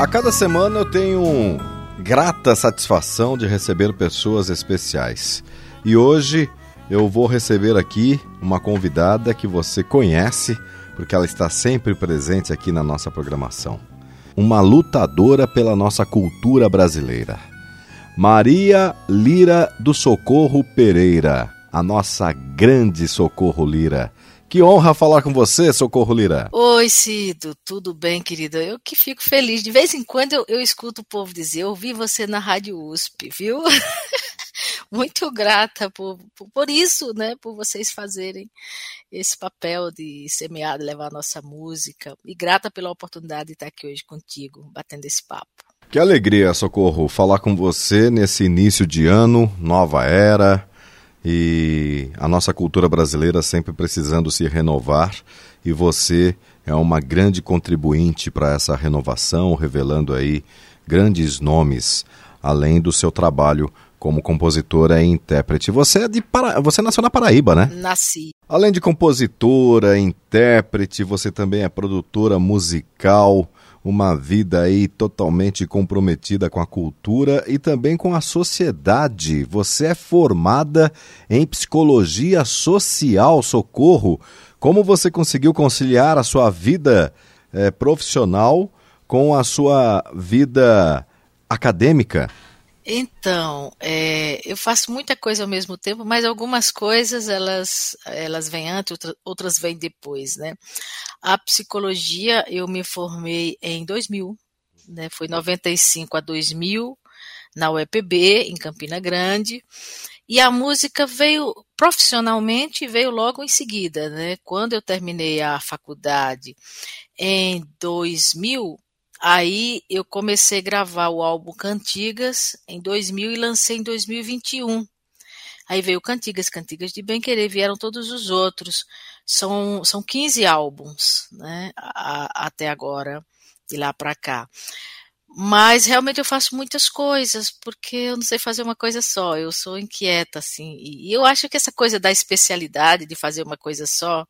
A cada semana eu tenho grata satisfação de receber pessoas especiais. E hoje eu vou receber aqui uma convidada que você conhece, porque ela está sempre presente aqui na nossa programação. Uma lutadora pela nossa cultura brasileira. Maria Lira do Socorro Pereira, a nossa grande Socorro Lira. Que honra falar com você, Socorro Lira. Oi, Cido, tudo bem, querida? Eu que fico feliz. De vez em quando eu, eu escuto o povo dizer, eu ouvi você na Rádio USP, viu? Muito grata por, por, por, isso, né? Por vocês fazerem esse papel de semear, de levar a nossa música. E grata pela oportunidade de estar aqui hoje contigo, batendo esse papo. Que alegria, Socorro, falar com você nesse início de ano, nova era, e a nossa cultura brasileira sempre precisando se renovar e você é uma grande contribuinte para essa renovação, revelando aí grandes nomes, além do seu trabalho como compositora e intérprete. Você é de Para... você nasceu na Paraíba, né? Nasci. Além de compositora, intérprete, você também é produtora musical uma vida aí totalmente comprometida com a cultura e também com a sociedade. Você é formada em psicologia social, socorro. Como você conseguiu conciliar a sua vida eh, profissional com a sua vida acadêmica? Então, é, eu faço muita coisa ao mesmo tempo, mas algumas coisas elas, elas vêm antes, outras vêm depois, né? A psicologia eu me formei em 2000, né? Foi 95 a 2000 na UEPB em Campina Grande. E a música veio profissionalmente veio logo em seguida, né? Quando eu terminei a faculdade em 2000, Aí eu comecei a gravar o álbum Cantigas em 2000 e lancei em 2021. Aí veio Cantigas, Cantigas de Bem Querer, vieram todos os outros. São, são 15 álbuns, né, a, até agora, de lá para cá. Mas realmente eu faço muitas coisas, porque eu não sei fazer uma coisa só, eu sou inquieta, assim. E eu acho que essa coisa da especialidade de fazer uma coisa só,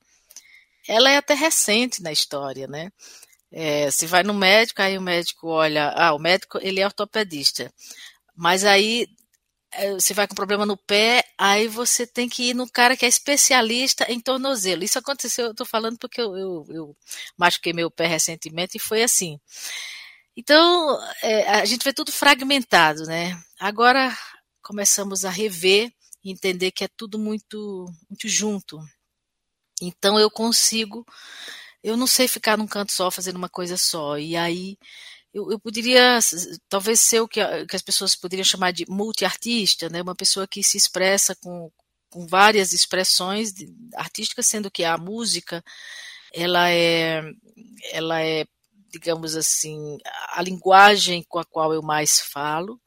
ela é até recente na história, né? É, se vai no médico, aí o médico olha, ah, o médico ele é ortopedista, mas aí você vai com problema no pé, aí você tem que ir no cara que é especialista em tornozelo. Isso aconteceu, eu tô falando porque eu, eu, eu machuquei meu pé recentemente e foi assim. Então, é, a gente vê tudo fragmentado, né? Agora começamos a rever e entender que é tudo muito, muito junto. Então eu consigo eu não sei ficar num canto só fazendo uma coisa só. E aí eu, eu poderia talvez ser o que, que as pessoas poderiam chamar de multiartista, né? Uma pessoa que se expressa com, com várias expressões artísticas, sendo que a música ela é ela é digamos assim a linguagem com a qual eu mais falo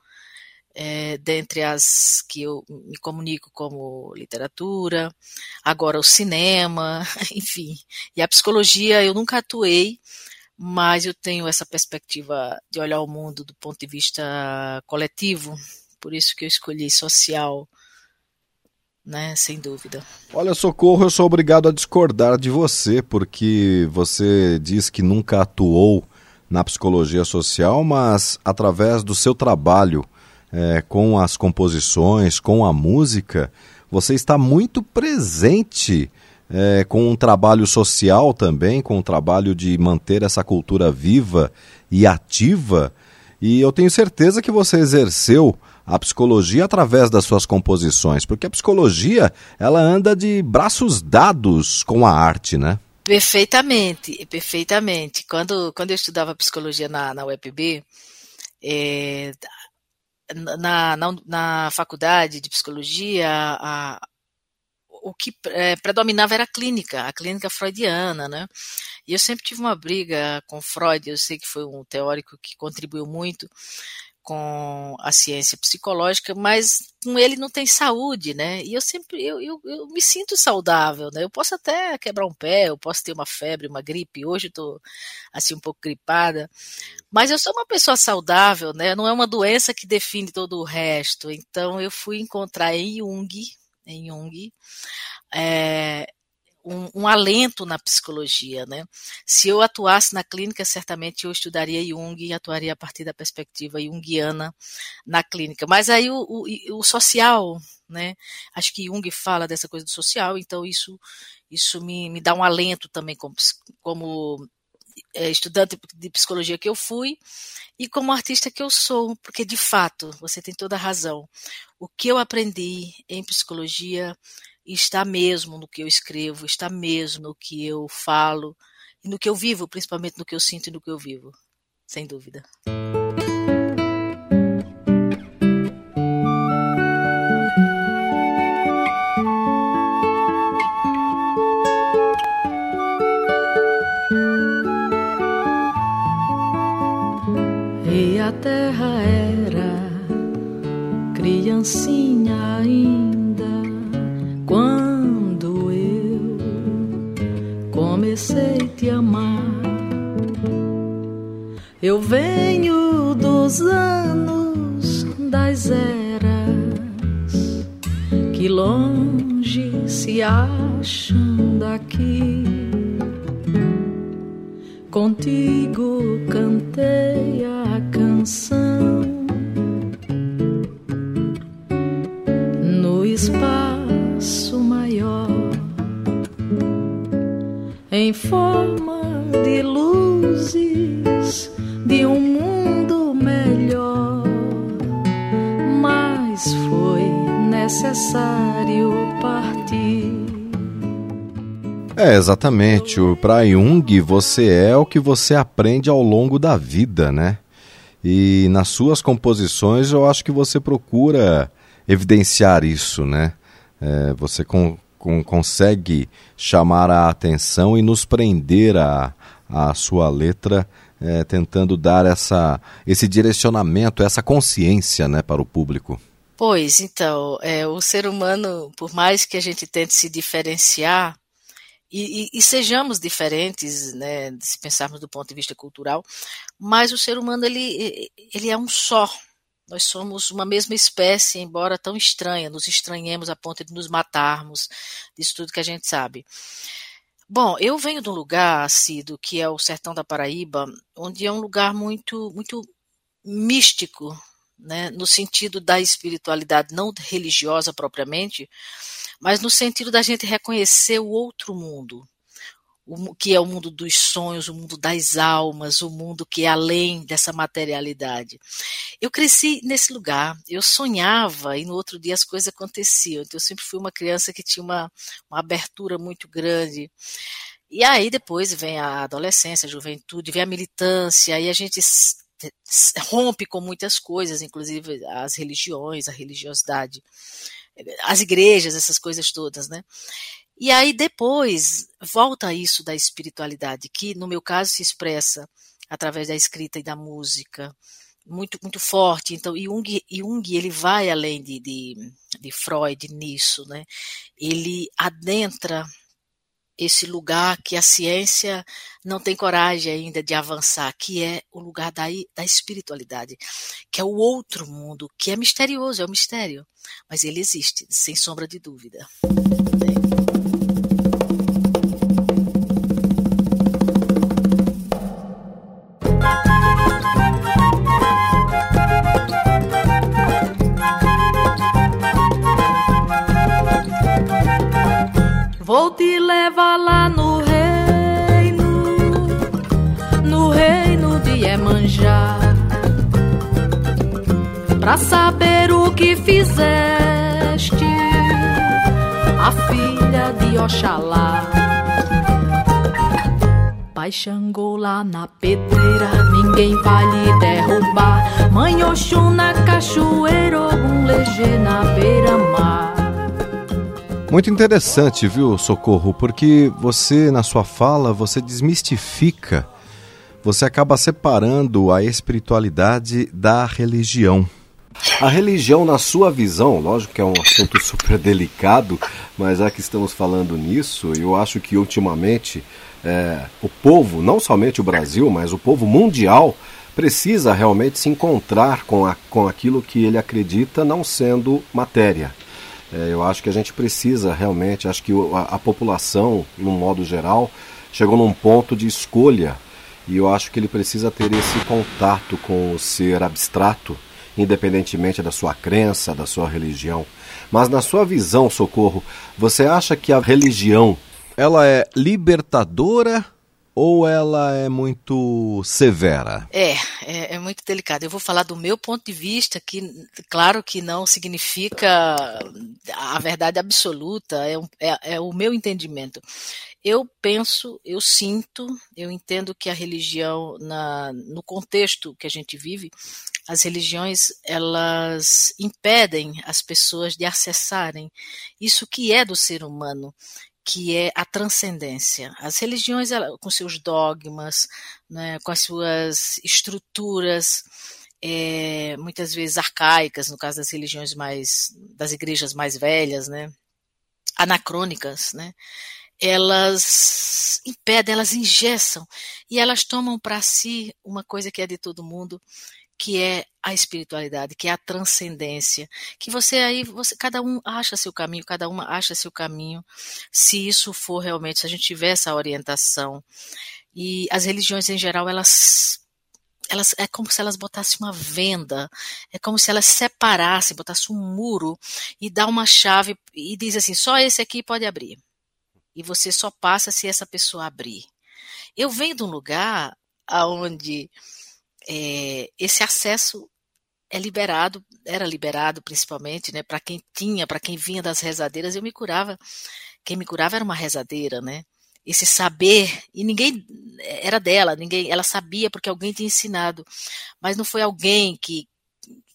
é, dentre as que eu me comunico como literatura, agora o cinema, enfim. E a psicologia eu nunca atuei, mas eu tenho essa perspectiva de olhar o mundo do ponto de vista coletivo, por isso que eu escolhi social, né, sem dúvida. Olha, Socorro, eu sou obrigado a discordar de você, porque você diz que nunca atuou na psicologia social, mas através do seu trabalho é, com as composições, com a música, você está muito presente é, com um trabalho social também, com um trabalho de manter essa cultura viva e ativa. E eu tenho certeza que você exerceu a psicologia através das suas composições, porque a psicologia ela anda de braços dados com a arte, né? Perfeitamente, perfeitamente. Quando, quando eu estudava psicologia na, na UEPB, é, na, na, na faculdade de psicologia, a, o que é, predominava era a clínica, a clínica freudiana, né? E eu sempre tive uma briga com Freud, eu sei que foi um teórico que contribuiu muito com a ciência psicológica, mas com ele não tem saúde, né? E eu sempre, eu, eu, eu, me sinto saudável, né? Eu posso até quebrar um pé, eu posso ter uma febre, uma gripe, hoje eu tô, assim, um pouco gripada, mas eu sou uma pessoa saudável, né? Não é uma doença que define todo o resto, então eu fui encontrar em Jung, em Jung, é, um, um, alento na psicologia, né? Se eu atuasse na clínica, certamente eu estudaria Jung e atuaria a partir da perspectiva junguiana na clínica. Mas aí o, o, o social, né? Acho que Jung fala dessa coisa do social, então isso isso me, me dá um alento também como, como estudante de psicologia que eu fui e como artista que eu sou, porque de fato você tem toda a razão. O que eu aprendi em psicologia está mesmo no que eu escrevo, está mesmo no que eu falo e no que eu vivo, principalmente no que eu sinto e no que eu vivo, sem dúvida. Criancinha ainda comecei a te amar. Eu venho dos anos das eras que longe se acham daqui. Contigo cantei a canção espaço maior em forma de luzes de um mundo melhor. Mas foi necessário partir. É, exatamente. Para Jung, você é o que você aprende ao longo da vida, né? E nas suas composições eu acho que você procura evidenciar isso, né? É, você com, com, consegue chamar a atenção e nos prender a, a sua letra, é, tentando dar essa, esse direcionamento, essa consciência né, para o público. Pois, então, é, o ser humano, por mais que a gente tente se diferenciar, e, e, e, sejamos diferentes, né, se pensarmos do ponto de vista cultural, mas o ser humano ele, ele é um só, nós somos uma mesma espécie, embora tão estranha, nos estranhemos a ponto de nos matarmos, disso tudo que a gente sabe. Bom, eu venho de um lugar, Cido, que é o sertão da Paraíba, onde é um lugar muito, muito místico, né, no sentido da espiritualidade, não religiosa propriamente, mas no sentido da gente reconhecer o outro mundo, o que é o mundo dos sonhos, o mundo das almas, o mundo que é além dessa materialidade. Eu cresci nesse lugar, eu sonhava e no outro dia as coisas aconteciam. Então eu sempre fui uma criança que tinha uma, uma abertura muito grande. E aí depois vem a adolescência, a juventude, vem a militância, aí a gente rompe com muitas coisas, inclusive as religiões, a religiosidade, as igrejas, essas coisas todas, né? E aí depois volta isso da espiritualidade, que no meu caso se expressa através da escrita e da música, muito muito forte. Então Jung, Jung ele vai além de, de, de Freud nisso, né? Ele adentra esse lugar que a ciência não tem coragem ainda de avançar, que é o lugar da, da espiritualidade, que é o outro mundo, que é misterioso, é um mistério, mas ele existe, sem sombra de dúvida. Pra saber o que fizeste, a filha de Oxalá. Pai Xangô lá na pedreira, ninguém vai lhe derrubar. Mãe Oxum na cachoeira, algum legê na beira-mar. Muito interessante, viu, Socorro? Porque você, na sua fala, você desmistifica, você acaba separando a espiritualidade da religião. A religião, na sua visão, lógico que é um assunto super delicado, mas já que estamos falando nisso, eu acho que ultimamente é, o povo, não somente o Brasil, mas o povo mundial, precisa realmente se encontrar com, a, com aquilo que ele acredita não sendo matéria. É, eu acho que a gente precisa realmente, acho que a, a população, no modo geral, chegou num ponto de escolha e eu acho que ele precisa ter esse contato com o ser abstrato, independentemente da sua crença, da sua religião. Mas na sua visão, Socorro, você acha que a religião ela é libertadora ou ela é muito severa? É, é, é, muito delicado. Eu vou falar do meu ponto de vista, que claro que não significa a verdade absoluta, é, é, é o meu entendimento. Eu penso, eu sinto, eu entendo que a religião, na, no contexto que a gente vive, as religiões elas impedem as pessoas de acessarem isso que é do ser humano que é a transcendência. As religiões, com seus dogmas, né, com as suas estruturas, é, muitas vezes arcaicas, no caso das religiões mais, das igrejas mais velhas, né, anacrônicas, né, elas impedem, elas ingessam e elas tomam para si uma coisa que é de todo mundo, que é a espiritualidade, que é a transcendência, que você aí, você, cada um acha seu caminho, cada uma acha seu caminho, se isso for realmente, se a gente tiver essa orientação. E as religiões em geral, elas elas é como se elas botassem uma venda, é como se elas separassem, botassem um muro e dá uma chave e diz assim, só esse aqui pode abrir. E você só passa se essa pessoa abrir. Eu venho de um lugar aonde é, esse acesso é liberado, era liberado principalmente, né, para quem tinha, para quem vinha das rezadeiras, eu me curava. Quem me curava era uma rezadeira, né? Esse saber, e ninguém era dela, ninguém, ela sabia porque alguém tinha ensinado, mas não foi alguém que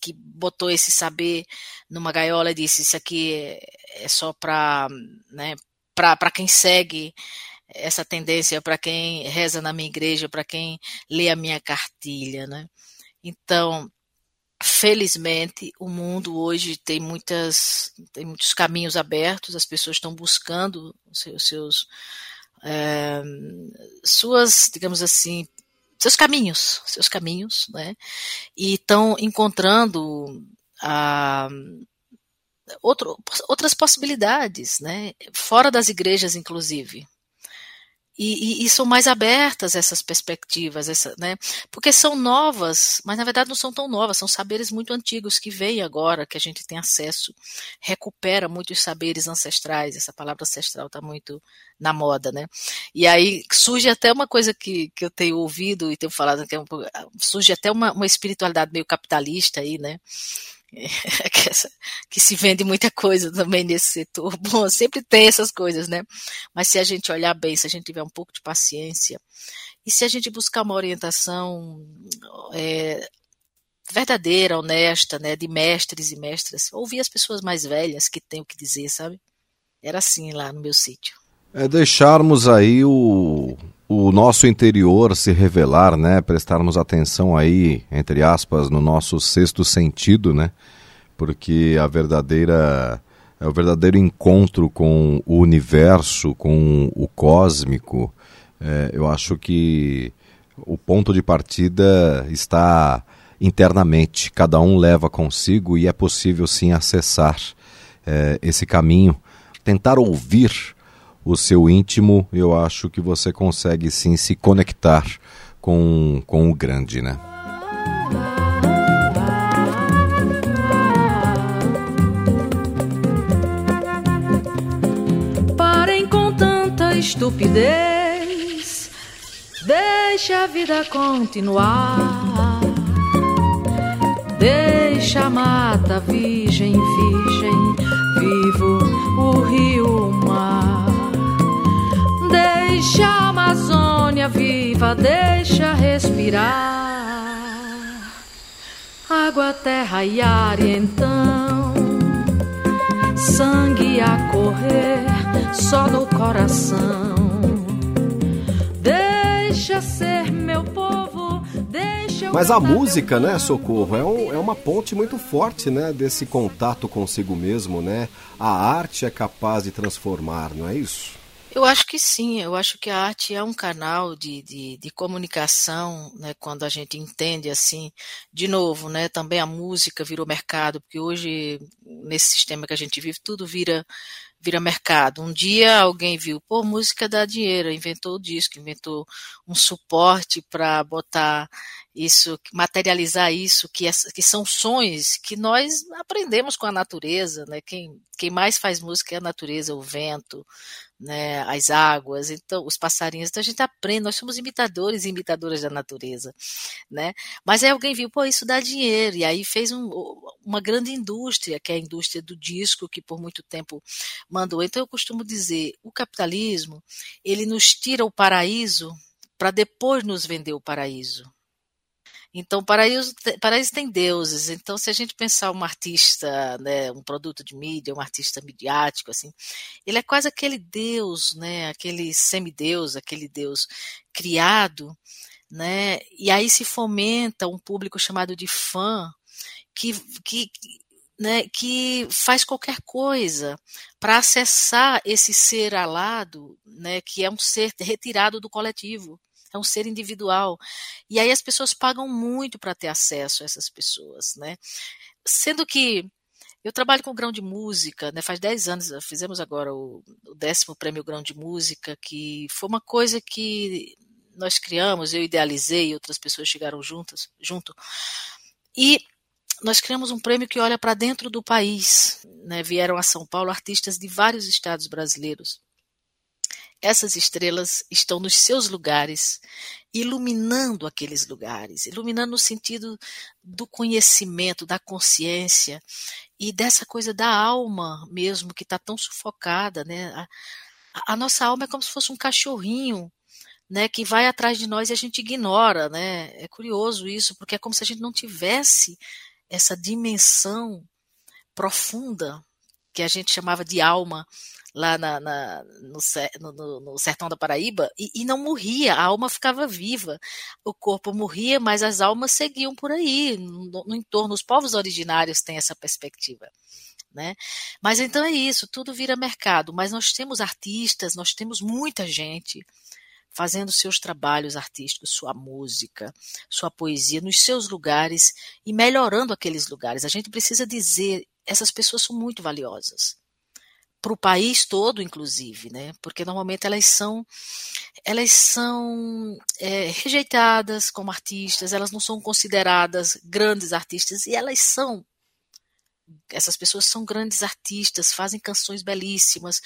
que botou esse saber numa gaiola e disse isso aqui é, é só para né, para quem segue essa tendência para quem reza na minha igreja, para quem lê a minha cartilha, né? Então, felizmente, o mundo hoje tem muitas tem muitos caminhos abertos, as pessoas estão buscando seus, seus é, suas, digamos assim, seus caminhos, seus caminhos, né? E estão encontrando a outro, outras possibilidades, né? Fora das igrejas, inclusive. E, e, e, são mais abertas essas perspectivas, essa, né? Porque são novas, mas na verdade não são tão novas, são saberes muito antigos que vêm agora, que a gente tem acesso, recupera muitos saberes ancestrais, essa palavra ancestral está muito na moda, né? E aí surge até uma coisa que, que eu tenho ouvido e tenho falado, que é um, surge até uma, uma espiritualidade meio capitalista aí, né? que, se vende muita coisa também nesse setor. Bom, sempre tem essas coisas, né? Mas se a gente olhar bem, se a gente tiver um pouco de paciência, e se a gente buscar uma orientação é, verdadeira, honesta, né, de mestres e mestras, ouvir as pessoas mais velhas que têm o que dizer, sabe? Era assim lá no meu sítio. É deixarmos aí o, o nosso interior se revelar, né? Prestarmos atenção aí, entre aspas, no nosso sexto sentido, né? Porque a verdadeira é o verdadeiro encontro com o universo, com o cósmico. É, eu acho que o ponto de partida está internamente. Cada um leva consigo e é possível sim acessar é, esse caminho, tentar ouvir o seu íntimo, eu acho que você consegue sim se conectar com, com o grande, né? Parem com tanta estupidez, deixa a vida continuar. Deixa a mata virgem, virgem, vivo o rio, o mar. Deixa a Amazônia viva, deixa respirar. Água, terra e ar, e então sangue a correr só no coração. Deixa ser meu povo, deixa Mas a música, né, Socorro, é, um, é uma ponte muito forte, né, desse contato consigo mesmo, né? A arte é capaz de transformar, não é isso? Eu acho que sim, eu acho que a arte é um canal de, de, de, comunicação, né, quando a gente entende assim, de novo, né, também a música virou mercado, porque hoje, nesse sistema que a gente vive, tudo vira, vira mercado. Um dia alguém viu, pô, música dá dinheiro, inventou o disco, inventou um suporte para botar isso, materializar isso, que, que são sonhos que nós aprendemos com a natureza, né? Quem, quem mais faz música é a natureza, o vento, né? As águas, então os passarinhos. Então a gente aprende, nós somos imitadores e imitadoras da natureza, né? Mas aí alguém viu, pô, isso dá dinheiro e aí fez um, uma grande indústria, que é a indústria do disco, que por muito tempo mandou. Então eu costumo dizer, o capitalismo ele nos tira o paraíso para depois nos vender o paraíso. Então, paraíso, paraíso tem deuses. Então, se a gente pensar um artista, né, um produto de mídia, um artista midiático, assim, ele é quase aquele deus, né, aquele semideus, aquele deus criado, né, e aí se fomenta um público chamado de fã, que, que, né, que faz qualquer coisa para acessar esse ser alado, né, que é um ser retirado do coletivo é um ser individual. E aí as pessoas pagam muito para ter acesso a essas pessoas, né? Sendo que eu trabalho com grão de música, né? Faz 10 anos, fizemos agora o, o décimo prêmio grão de música, que foi uma coisa que nós criamos, eu idealizei, outras pessoas chegaram juntas, junto. E nós criamos um prêmio que olha para dentro do país. Né? Vieram a São Paulo artistas de vários estados brasileiros. Essas estrelas estão nos seus lugares, iluminando aqueles lugares, iluminando no sentido do conhecimento, da consciência e dessa coisa da alma mesmo que está tão sufocada, né? A, a, nossa alma é como se fosse um cachorrinho, né? Que vai atrás de nós e a gente ignora, né? É curioso isso, porque é como se a gente não tivesse essa dimensão profunda que a gente chamava de alma lá na, na, no, no, no, sertão da Paraíba e, e, não morria, a alma ficava viva. O corpo morria, mas as almas seguiam por aí, no, no entorno. Os povos originários têm essa perspectiva. Né? Mas então é isso, tudo vira mercado. Mas nós temos artistas, nós temos muita gente fazendo seus trabalhos artísticos, sua música, sua poesia nos seus lugares e melhorando aqueles lugares. A gente precisa dizer, essas pessoas são muito valiosas para o país todo, inclusive, né? Porque normalmente elas são elas são é, rejeitadas como artistas, elas não são consideradas grandes artistas e elas são essas pessoas são grandes artistas, fazem canções belíssimas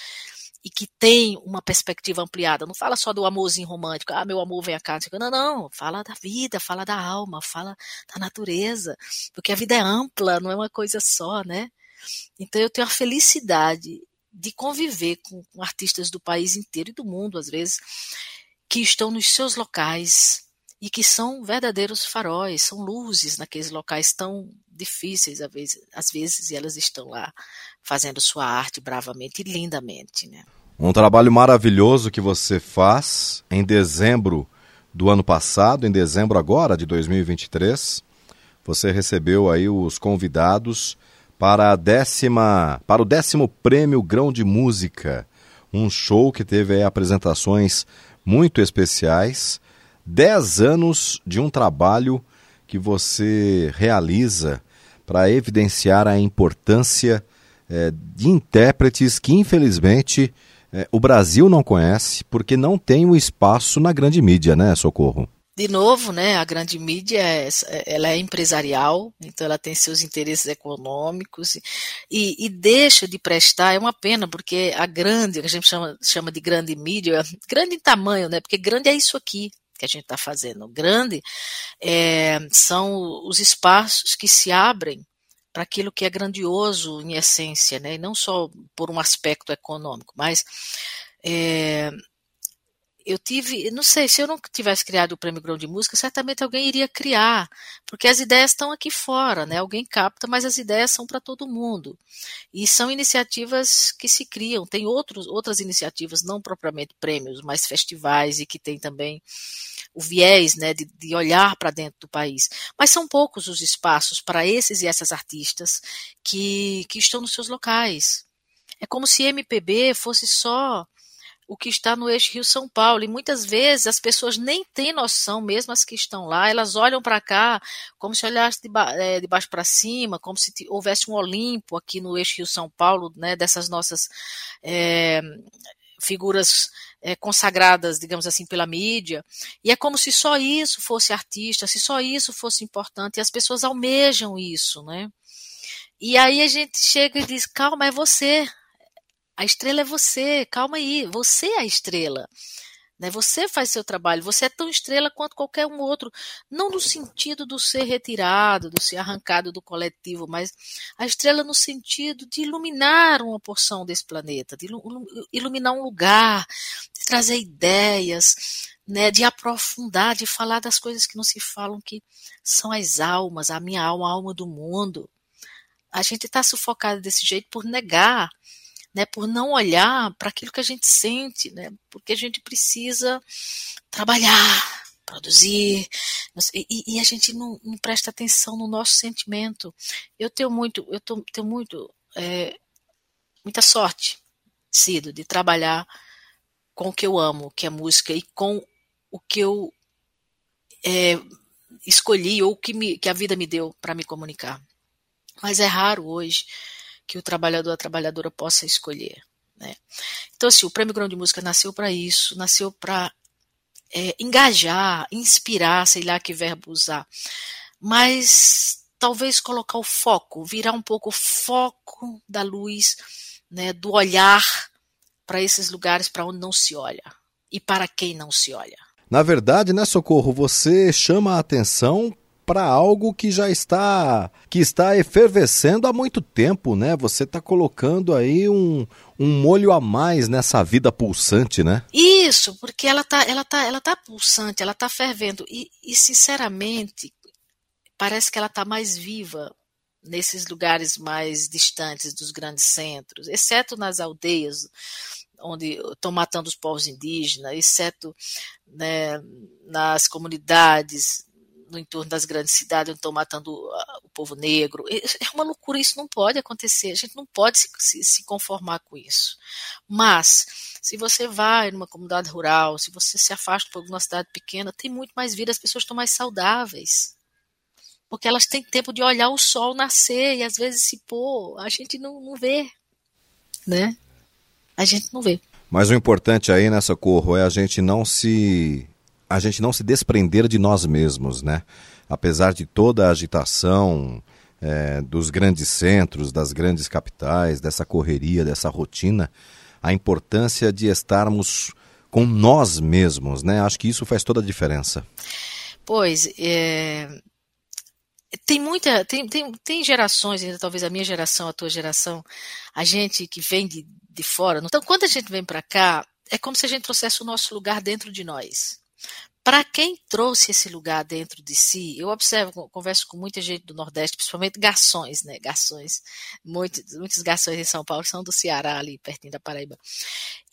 e que têm uma perspectiva ampliada. Não fala só do amorzinho romântico, ah, meu amor vem cá. Não, não, fala da vida, fala da alma, fala da natureza, porque a vida é ampla, não é uma coisa só, né? Então eu tenho a felicidade de conviver com artistas do país inteiro e do mundo, às vezes, que estão nos seus locais e que são verdadeiros faróis, são luzes naqueles locais tão difíceis às vezes, às vezes e elas estão lá fazendo sua arte bravamente e lindamente, né? Um trabalho maravilhoso que você faz em dezembro do ano passado, em dezembro agora de 2023. Você recebeu aí os convidados para a décima, para o décimo prêmio Grão de Música, um show que teve apresentações muito especiais, dez anos de um trabalho que você realiza para evidenciar a importância é, de intérpretes que infelizmente é, o Brasil não conhece porque não tem o espaço na grande mídia, né, Socorro? de novo, né, a grande mídia é, ela é empresarial, então ela tem seus interesses econômicos e, e, deixa de prestar, é uma pena, porque a grande, que a gente chama, chama de grande mídia, grande em tamanho, né, porque grande é isso aqui que a gente está fazendo, grande é, são os espaços que se abrem para aquilo que é grandioso em essência, né, e não só por um aspecto econômico, mas é, eu tive, não sei, se eu não tivesse criado o Prêmio Grão de Música, certamente alguém iria criar, porque as ideias estão aqui fora, né? Alguém capta, mas as ideias são para todo mundo. E são iniciativas que se criam. Tem outros, outras iniciativas, não propriamente prêmios, mas festivais e que tem também o viés, né, de, de olhar para dentro do país. Mas são poucos os espaços para esses e essas artistas que, que estão nos seus locais. É como se MPB fosse só o que está no eixo Rio-São Paulo. E muitas vezes as pessoas nem têm noção, mesmo as que estão lá, elas olham para cá como se olhasse de, ba é, de baixo para cima, como se houvesse um Olimpo aqui no eixo Rio-São Paulo, né, dessas nossas é, figuras é, consagradas, digamos assim, pela mídia. E é como se só isso fosse artista, se só isso fosse importante. E as pessoas almejam isso, né? E aí a gente chega e diz: calma, é você. A estrela é você, calma aí, você é a estrela. Né? Você faz seu trabalho, você é tão estrela quanto qualquer um outro. Não no sentido do ser retirado, do ser arrancado do coletivo, mas a estrela no sentido de iluminar uma porção desse planeta, de iluminar um lugar, de trazer ideias, né, de aprofundar, de falar das coisas que não se falam, que são as almas, a minha alma, a alma do mundo. A gente está sufocado desse jeito por negar né, por não olhar para aquilo que a gente sente, né, porque a gente precisa trabalhar, produzir, e, e a gente não, não, presta atenção no nosso sentimento. Eu tenho muito, eu tô, tenho muito, é, muita sorte, sido de trabalhar com o que eu amo, que é música, e com o que eu é, escolhi ou que, me, que a vida me deu para me comunicar. Mas é raro hoje que o trabalhador, a trabalhadora possa escolher. Né? Então, assim, o Prêmio Grão de Música nasceu para isso, nasceu para é, engajar, inspirar, sei lá que verbo usar, mas talvez colocar o foco, virar um pouco o foco da luz, né, do olhar para esses lugares para onde não se olha e para quem não se olha. Na verdade, né, Socorro, você chama a atenção para algo que já está que está efervescendo há muito tempo, né? Você está colocando aí um, um molho a mais nessa vida pulsante, né? Isso, porque ela tá ela tá ela tá pulsante, ela tá fervendo e, e sinceramente parece que ela está mais viva nesses lugares mais distantes dos grandes centros, exceto nas aldeias onde estão matando os povos indígenas, exceto né, nas comunidades no entorno das grandes cidades onde estão matando o povo negro. É uma loucura, isso não pode acontecer, a gente não pode se, se, se conformar com isso. Mas, se você vai numa comunidade rural, se você se afasta por uma cidade pequena, tem muito mais vida, as pessoas estão mais saudáveis. Porque elas têm tempo de olhar o sol nascer e às vezes se pôr, a gente não, não vê, né? A gente não vê. Mas o importante aí nessa corro é a gente não se a gente não se desprender de nós mesmos, né? Apesar de toda a agitação é, dos grandes centros, das grandes capitais, dessa correria, dessa rotina, a importância de estarmos com nós mesmos, né? Acho que isso faz toda a diferença. Pois, é, tem muita, tem, tem, tem gerações, ainda talvez a minha geração, a tua geração, a gente que vem de, de fora. Então, quando a gente vem para cá, é como se a gente trouxesse o nosso lugar dentro de nós. Para quem trouxe esse lugar dentro de si, eu observo, converso com muita gente do Nordeste, principalmente garçons, né? Garçons, muitos, muitos garçons em São Paulo são do Ceará, ali pertinho da Paraíba.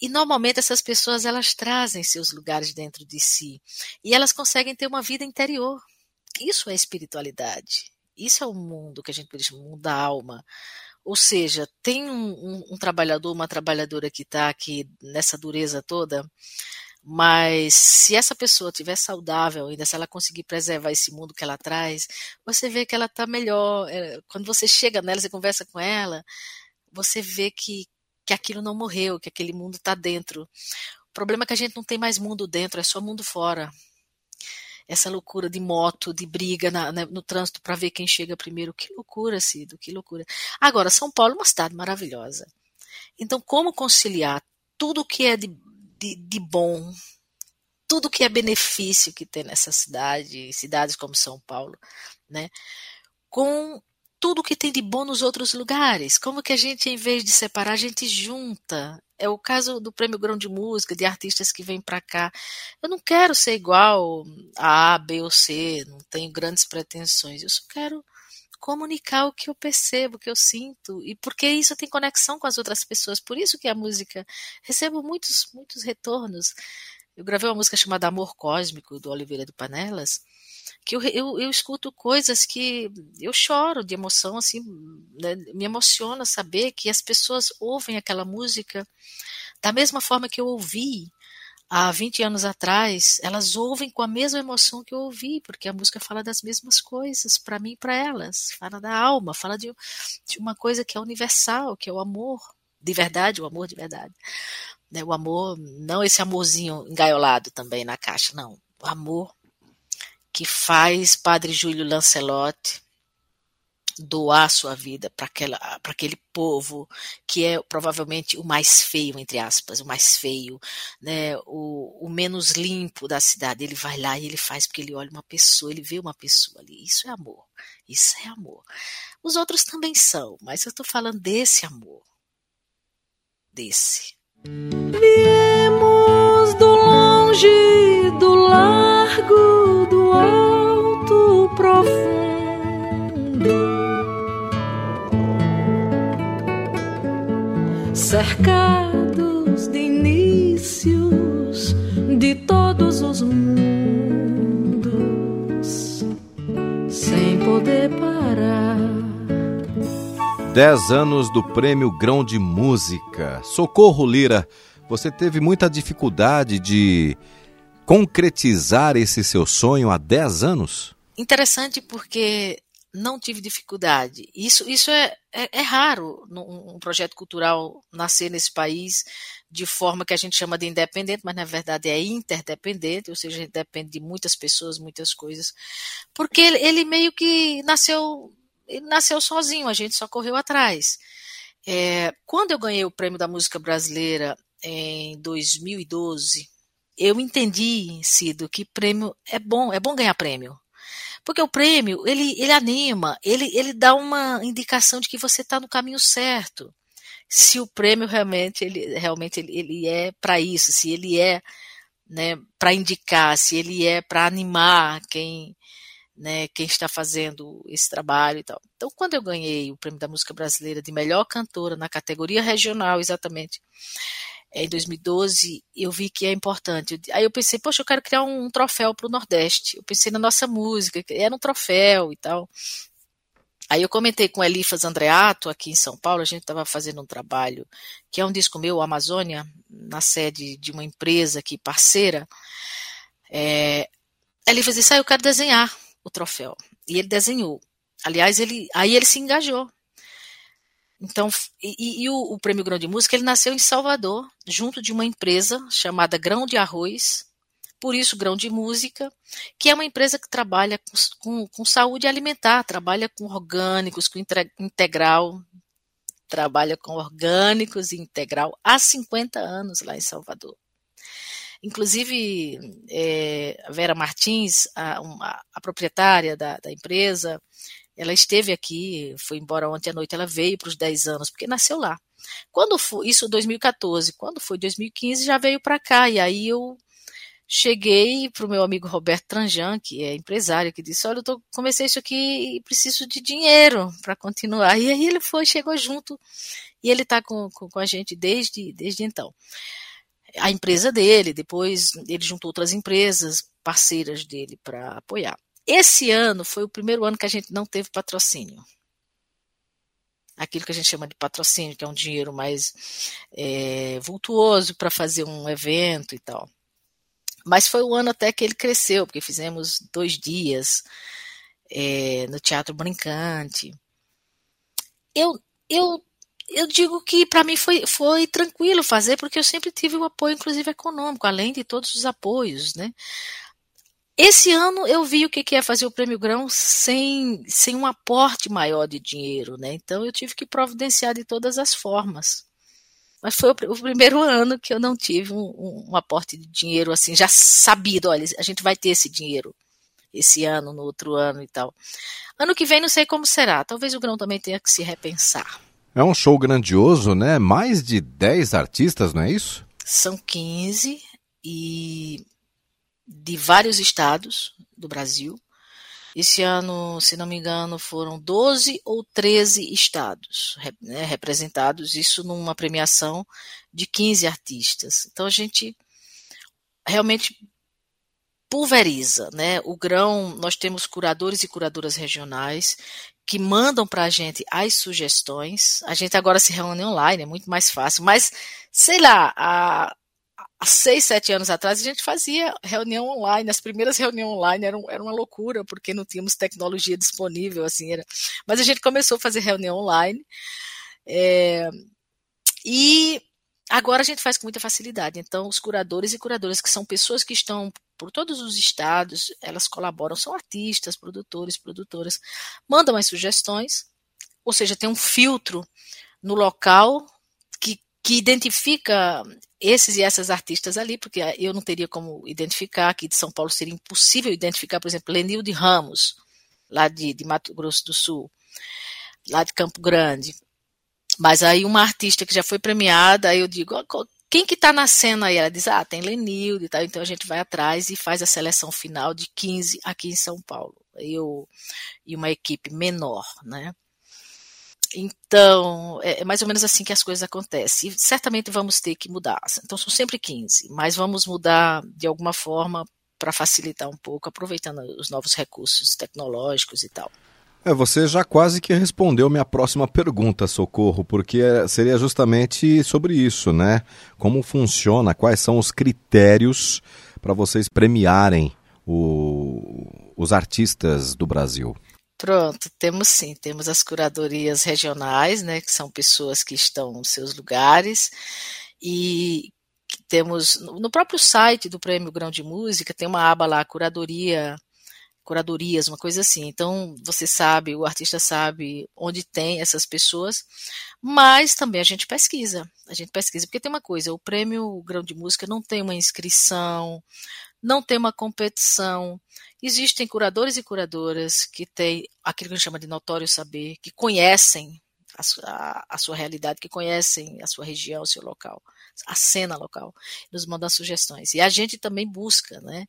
E normalmente essas pessoas elas trazem seus lugares dentro de si e elas conseguem ter uma vida interior. Isso é espiritualidade. Isso é o mundo que a gente o mundo da alma. Ou seja, tem um, um, um trabalhador, uma trabalhadora que está aqui nessa dureza toda, mas se essa pessoa estiver saudável ainda, se ela conseguir preservar esse mundo que ela traz, você vê que ela está melhor. É, quando você chega nela, você conversa com ela, você vê que, que aquilo não morreu, que aquele mundo está dentro. O problema é que a gente não tem mais mundo dentro, é só mundo fora. Essa loucura de moto, de briga na, na, no trânsito para ver quem chega primeiro. Que loucura, Cido, que loucura. Agora, São Paulo é uma cidade maravilhosa. Então, como conciliar tudo que é de de, de bom, tudo que é benefício que tem nessa cidade, cidades como São Paulo, né? Com tudo que tem de bom nos outros lugares. Como que a gente, em vez de separar, a gente junta. É o caso do Prêmio Grão de Música, de artistas que vêm para cá. Eu não quero ser igual a A, B ou C, não tenho grandes pretensões. Eu só quero comunicar o que eu percebo, o que eu sinto, e porque isso tem conexão com as outras pessoas. Por isso que a música recebo muitos, muitos retornos. Eu gravei uma música chamada Amor Cósmico, do Oliveira do Panelas, que eu, eu, eu escuto coisas que eu choro de emoção, assim, né? me emociona saber que as pessoas ouvem aquela música da mesma forma que eu ouvi há 20 anos atrás, elas ouvem com a mesma emoção que eu ouvi, porque a música fala das mesmas coisas para mim e para elas, fala da alma, fala de, de, uma coisa que é universal, que é o amor de verdade, o amor de verdade. Né? O amor, não esse amorzinho engaiolado também na caixa, não. O amor que faz Padre Júlio Lancelotti doar sua vida para aquele povo que é provavelmente o mais feio, entre aspas, o mais feio, né, o, o menos limpo da cidade. Ele vai lá e ele faz porque ele olha uma pessoa, ele vê uma pessoa ali. Isso é amor. Isso é amor. Os outros também são, mas eu estou falando desse amor. Desse. Viemos do longe, do largo, cercados de inícios de todos os mundos, sem poder parar. Dez anos do Prêmio Grão de Música. Socorro Lira, você teve muita dificuldade de concretizar esse seu sonho há dez anos? Interessante porque não tive dificuldade. Isso, isso é, é, é raro num um projeto cultural nascer nesse país de forma que a gente chama de independente, mas na verdade é interdependente, ou seja, depende de muitas pessoas, muitas coisas, porque ele, ele meio que nasceu, nasceu sozinho, a gente só correu atrás. É, quando eu ganhei o prêmio da música brasileira em 2012, eu entendi, Cido, que prêmio é bom, é bom ganhar prêmio. Porque o prêmio, ele, ele anima, ele, ele dá uma indicação de que você está no caminho certo. Se o prêmio realmente, ele, realmente ele, ele é para isso, se ele é né, para indicar, se ele é para animar quem, né, quem está fazendo esse trabalho e tal. Então, quando eu ganhei o prêmio da música brasileira de melhor cantora na categoria regional, exatamente, em 2012, eu vi que é importante. Aí eu pensei, poxa, eu quero criar um, troféu para o Nordeste. Eu pensei na nossa música, era um troféu e tal. Aí eu comentei com Elifas Andreato, aqui em São Paulo, a gente estava fazendo um trabalho, que é um disco meu, Amazônia, na sede de uma empresa aqui, parceira. É, Elifas disse, ah, eu quero desenhar o troféu. E ele desenhou. Aliás, ele, aí ele se engajou. Então, e, e o, o, Prêmio Grão de Música, ele nasceu em Salvador, junto de uma empresa chamada Grão de Arroz, por isso Grão de Música, que é uma empresa que trabalha com, com, com saúde alimentar, trabalha com orgânicos, com integral, trabalha com orgânicos e integral há 50 anos lá em Salvador. Inclusive, é, Vera Martins, a, uma, a proprietária da, da empresa, ela esteve aqui, foi embora ontem à noite, ela veio para os 10 anos, porque nasceu lá. Quando foi, isso 2014, quando foi 2015, já veio para cá, e aí eu cheguei para o meu amigo Roberto Tranjan, que é empresário, que disse, olha, eu tô, comecei isso aqui e preciso de dinheiro para continuar. E aí ele foi, chegou junto, e ele está com, com, com, a gente desde, desde então. A empresa dele, depois ele juntou outras empresas parceiras dele para apoiar. Esse ano foi o primeiro ano que a gente não teve patrocínio. Aquilo que a gente chama de patrocínio, que é um dinheiro mais é, vultuoso para fazer um evento e tal. Mas foi o ano até que ele cresceu, porque fizemos dois dias é, no Teatro Brincante. Eu, eu, eu digo que para mim foi, foi tranquilo fazer, porque eu sempre tive o apoio, inclusive econômico, além de todos os apoios, né? Esse ano eu vi o que é fazer o Prêmio Grão sem, sem um aporte maior de dinheiro, né? Então eu tive que providenciar de todas as formas. Mas foi o, o primeiro ano que eu não tive um, um, um, aporte de dinheiro assim, já sabido, olha, a gente vai ter esse dinheiro. esse ano, no outro ano e tal. Ano que vem não sei como será. Talvez o grão também tenha que se repensar. É um show grandioso, né? Mais de 10 artistas, não é isso? São 15 e de vários estados do Brasil. Esse ano, se não me engano, foram 12 ou 13 estados né, representados, isso numa premiação de 15 artistas. Então a gente realmente pulveriza, né? O grão, nós temos curadores e curadoras regionais que mandam para a gente as sugestões. A gente agora se reúne online, é muito mais fácil. Mas, sei lá, há, há seis, sete anos atrás a gente fazia reunião online. As primeiras reuniões online eram, eram uma loucura, porque não tínhamos tecnologia disponível, assim. Era. Mas a gente começou a fazer reunião online. É, e agora a gente faz com muita facilidade. Então, os curadores e curadoras, que são pessoas que estão por todos os estados, elas colaboram, são artistas, produtores, produtoras, mandam as sugestões, ou seja, tem um filtro no local que, identifica esses e essas artistas ali, porque eu não teria como identificar, aqui de São Paulo seria impossível identificar, por exemplo, Lenil de Ramos, lá de, de Mato Grosso do Sul, lá de Campo Grande. Mas aí uma artista que já foi premiada, aí eu digo, quem que está na cena aí? Ela diz, ah, tem Lenilde e tal. Então a gente vai atrás e faz a seleção final de 15 aqui em São Paulo. Eu, e uma equipe menor, né? Então, é, é mais ou menos assim que as coisas acontecem. E certamente vamos ter que mudar. Então, são sempre 15, mas vamos mudar de alguma forma para facilitar um pouco, aproveitando os novos recursos tecnológicos e tal. É, você já quase que respondeu minha próxima pergunta, Socorro, porque é, seria justamente sobre isso, né? Como funciona, quais são os critérios para vocês premiarem o, os artistas do Brasil? Pronto, temos sim, temos as curadorias regionais, né, que são pessoas que estão nos seus lugares, e temos no próprio site do Prêmio Grão de Música, tem uma aba lá, curadoria curadorias, uma coisa assim. Então, você sabe, o artista sabe onde tem essas pessoas, mas também a gente pesquisa. A gente pesquisa, porque tem uma coisa, o prêmio Grão de Música não tem uma inscrição, não tem uma competição. Existem curadores e curadoras que têm aquilo que a gente chama de notório saber, que conhecem a, a, sua realidade, que conhecem a sua região, o seu local, a cena local, nos mandam sugestões. E a gente também busca, né?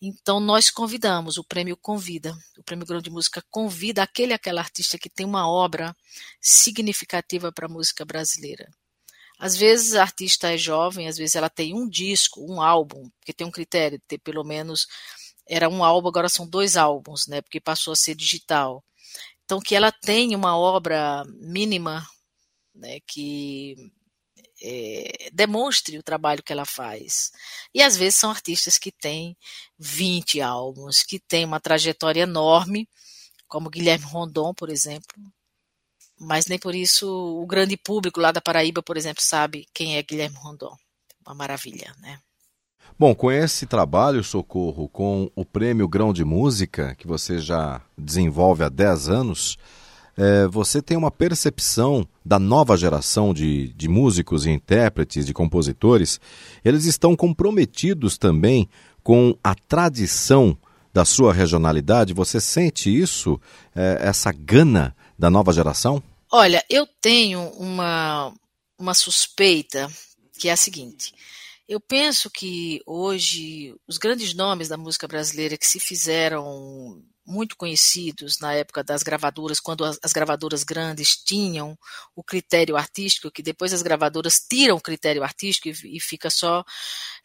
Então nós convidamos, o prêmio convida, o prêmio Grão de Música convida aquele aquela artista que tem uma obra significativa para a música brasileira. Às vezes a artista é jovem, às vezes ela tem um disco, um álbum, porque tem um critério de ter pelo menos era um álbum, agora são dois álbuns, né? Porque passou a ser digital. Então, que ela tenha uma obra mínima né, que é, demonstre o trabalho que ela faz. E às vezes são artistas que têm 20 álbuns, que têm uma trajetória enorme, como Guilherme Rondon, por exemplo. Mas nem por isso o grande público lá da Paraíba, por exemplo, sabe quem é Guilherme Rondon. Uma maravilha, né? Bom, com esse trabalho, Socorro, com o Prêmio Grão de Música, que você já desenvolve há 10 anos, é, você tem uma percepção da nova geração de, de músicos e intérpretes, de compositores. Eles estão comprometidos também com a tradição da sua regionalidade. Você sente isso, é, essa gana da nova geração? Olha, eu tenho uma, uma suspeita que é a seguinte. Eu penso que hoje os grandes nomes da música brasileira que se fizeram muito conhecidos na época das gravadoras, quando as, as, gravadoras grandes tinham o critério artístico, que depois as gravadoras tiram o critério artístico e, e fica só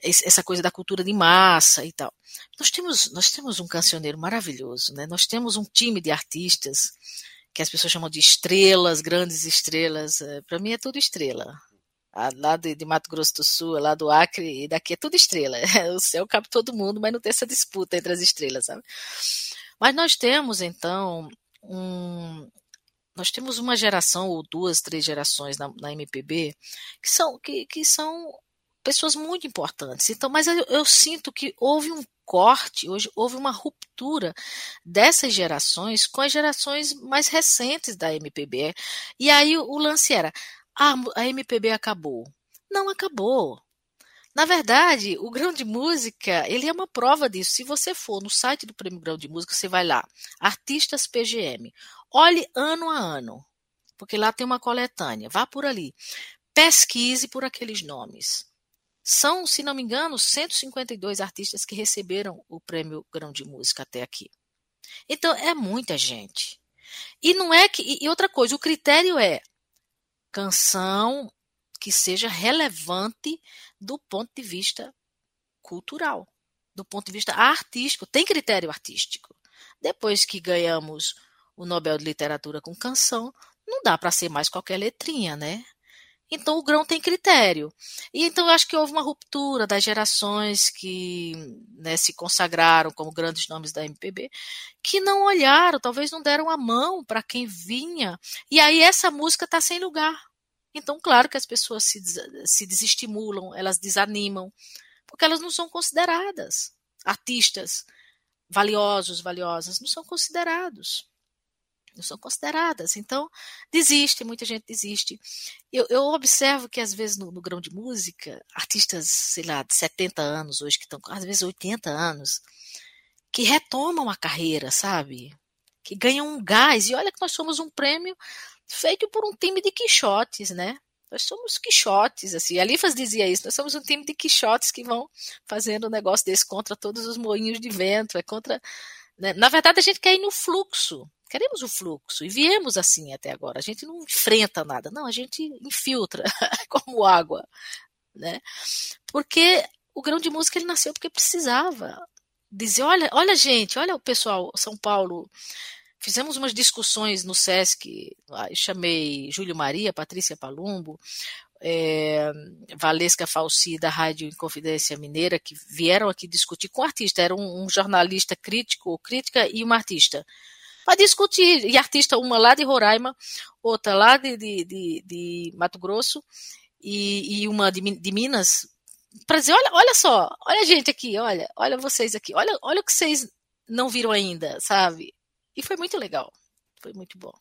essa coisa da cultura de massa e tal. Nós temos, nós temos um cancioneiro maravilhoso, né? Nós temos um time de artistas que as pessoas chamam de estrelas, grandes estrelas. É, Para mim é tudo estrela lá de, de, Mato Grosso do Sul, lá do Acre, e daqui é tudo estrela. O céu cabe todo mundo, mas não tem essa disputa entre as estrelas, sabe? Mas nós temos, então, um, nós temos uma geração, ou duas, três gerações na, na MPB, que são, que, que são pessoas muito importantes. Então, mas eu, eu sinto que houve um corte, hoje houve uma ruptura dessas gerações com as gerações mais recentes da MPB. E aí o lance era, ah, a MPB acabou. Não acabou. Na verdade, o grão de música, ele é uma prova disso. Se você for no site do Prêmio Grão de Música, você vai lá, artistas PGM. Olhe ano a ano, porque lá tem uma coletânea. Vá por ali. Pesquise por aqueles nomes. São, se não me engano, 152 artistas que receberam o Prêmio Grão de Música até aqui. Então, é muita gente. E não é que. E outra coisa, o critério é canção que seja relevante do ponto de vista cultural, do ponto de vista artístico. Tem critério artístico. Depois que ganhamos o Nobel de Literatura com canção, não dá para ser mais qualquer letrinha, né? Então o grão tem critério. E então eu acho que houve uma ruptura das gerações que né, se consagraram como grandes nomes da MPB, que não olharam, talvez não deram a mão para quem vinha. E aí essa música está sem lugar. Então, claro que as pessoas se, se desestimulam, elas desanimam, porque elas não são consideradas. Artistas valiosos, valiosas, não são considerados não são consideradas. Então, desiste, muita gente desiste. Eu, eu observo que, às vezes, no, no, grão de música, artistas, sei lá, de 70 anos hoje, que estão, às vezes, 80 anos, que retomam a carreira, sabe? Que ganham um gás. E olha que nós somos um prêmio feito por um time de quixotes, né? Nós somos quixotes, assim. A Lifas dizia isso, nós somos um time de quixotes que vão fazendo um negócio desse contra todos os moinhos de vento, é contra... Né? Na verdade, a gente quer ir no fluxo, Queremos o fluxo e viemos assim até agora. A gente não enfrenta nada, não, a gente infiltra como água, né? Porque o grão de música ele nasceu porque precisava dizer, olha, olha gente, olha o pessoal, São Paulo, fizemos umas discussões no SESC, chamei Júlio Maria, Patrícia Palumbo, é, Valesca Falsi da Rádio Inconfidência Mineira, que vieram aqui discutir com o artista, era um, um jornalista crítico ou crítica e uma artista para discutir. E artista, uma lá de Roraima, outra lá de, de, de, de Mato Grosso e, e uma de, de Minas, para dizer, olha, olha só, olha a gente aqui, olha, olha vocês aqui, olha, olha o que vocês não viram ainda, sabe? E foi muito legal, foi muito bom.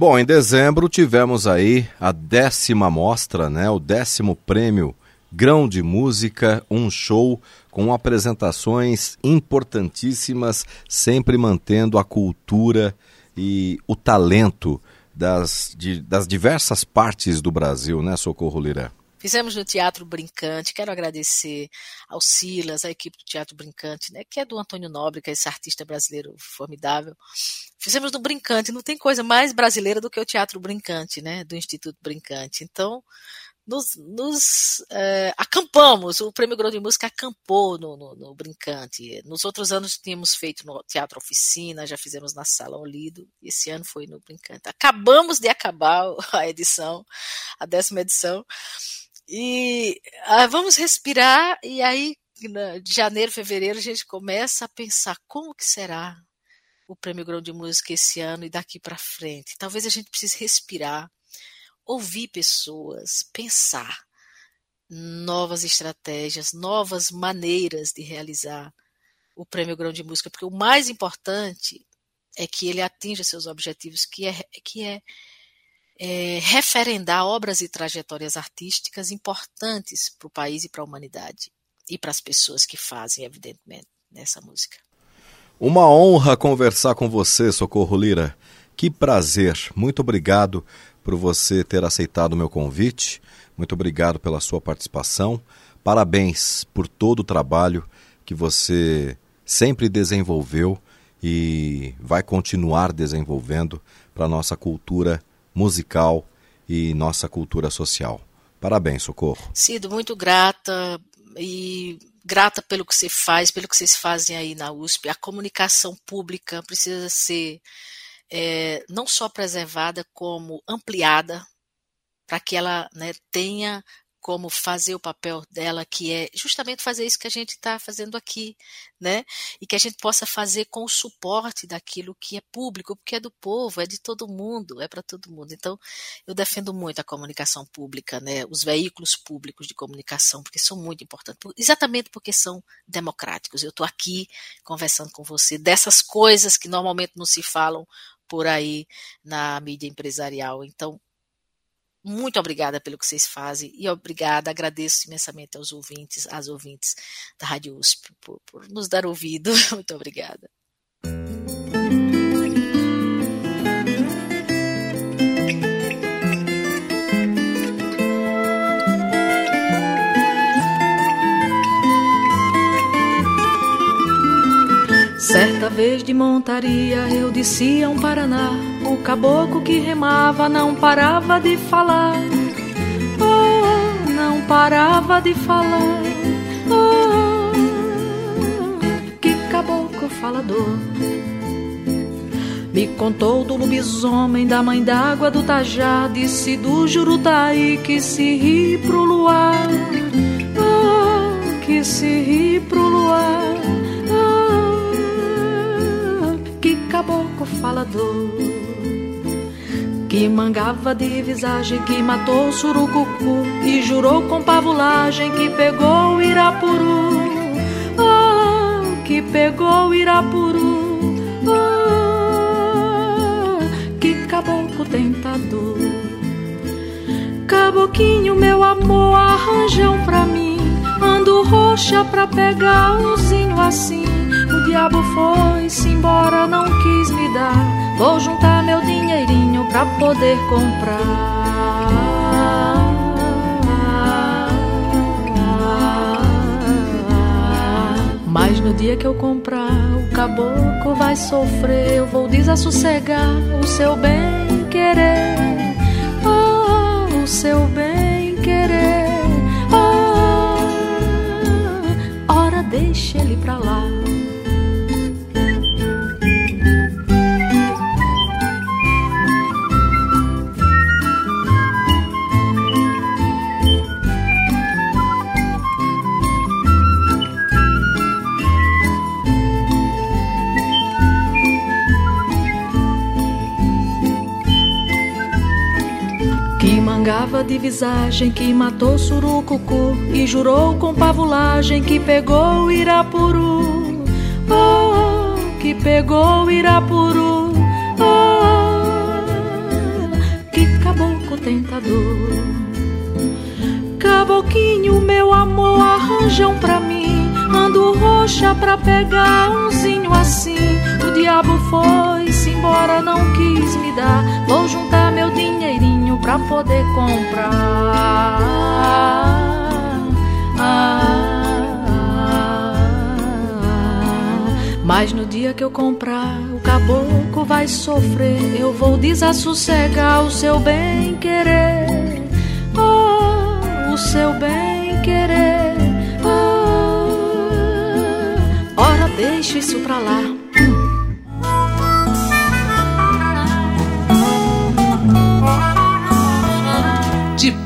Bom, em dezembro tivemos aí a décima mostra, né, o décimo prêmio Grão de Música, um show com apresentações importantíssimas, sempre mantendo a cultura e o talento das, de, das diversas partes do Brasil, né, Socorro Lira? Fizemos no Teatro Brincante, quero agradecer ao Silas, a equipe do Teatro Brincante, né, que é do Antônio Nobre, que é esse artista brasileiro formidável. Fizemos no Brincante, não tem coisa mais brasileira do que o Teatro Brincante, né, do Instituto Brincante. Então, nos, nos é, acampamos, o Prêmio Grão de Música acampou no, no, no, Brincante. Nos outros anos tínhamos feito no Teatro Oficina, já fizemos na Sala Olido, esse ano foi no Brincante. Acabamos de acabar a edição, a décima edição, e ah, vamos respirar, e aí, de janeiro, fevereiro, a gente começa a pensar como que será o Prêmio Grão de Música esse ano e daqui para frente. Talvez a gente precise respirar, ouvir pessoas, pensar novas estratégias, novas maneiras de realizar o Prêmio Grão de Música, porque o mais importante é que ele atinja seus objetivos, que é, que é, é referendar obras e trajetórias artísticas importantes para o país e para a humanidade e para as pessoas que fazem, evidentemente, nessa música. Uma honra conversar com você, Socorro Lira. Que prazer. Muito obrigado por você ter aceitado o meu convite. Muito obrigado pela sua participação. Parabéns por todo o trabalho que você sempre desenvolveu e vai continuar desenvolvendo para a nossa cultura musical e nossa cultura social. Parabéns, Socorro. Sido muito grata e grata pelo que você faz, pelo que vocês fazem aí na USP. A comunicação pública precisa ser é, não só preservada, como ampliada, para que ela né, tenha como fazer o papel dela, que é justamente fazer isso que a gente está fazendo aqui, né? E que a gente possa fazer com o suporte daquilo que é público, porque é do povo, é de todo mundo, é para todo mundo. Então, eu defendo muito a comunicação pública, né? Os veículos públicos de comunicação, porque são muito importantes, exatamente porque são democráticos. Eu estou aqui conversando com você dessas coisas que normalmente não se falam por aí na mídia empresarial. Então, muito obrigada pelo que vocês fazem e obrigada, agradeço imensamente aos ouvintes, às ouvintes da Rádio USP por, por nos dar ouvido. Muito obrigada. Certa vez de montaria eu descia um Paraná. O caboclo que remava não parava de falar. Oh, não parava de falar. Oh, que caboclo falador. Me contou do lobisomem, da mãe d'água, do tajá, disse do jurutaí que se ri pro luar. Oh, que se ri pro luar. Que mangava de visagem, que matou o surucucu e jurou com pavulagem que pegou o Irapuru, oh, que pegou o Irapuru, oh, que caboclo tentador. Caboquinho, meu amor, arranjam pra mim, ando roxa pra pegar umzinho assim o diabo foi-se embora, não quis me dar. Vou juntar meu pra poder comprar. Mas no dia que eu comprar, o caboclo vai sofrer. Eu vou desassossegar o seu bem querer. Oh, o seu bem querer. Oh, ora, deixa ele pra lá. Mangava de visagem que matou surucucu e jurou com pavulagem que pegou Irapuru. Oh, que pegou Irapuru. Oh, que caboclo tentador. Caboquinho, meu amor, arranjam pra mim. Ando roxa pra pegar umzinho assim. O diabo foi-se embora, não quis me dar. Vou juntar meu dinheirinho pra poder comprar. Mas no dia que eu comprar, o caboclo vai sofrer. Eu vou desassossegar o seu bem querer. Oh, o seu bem querer. Oh, ora, deixa isso pra lá.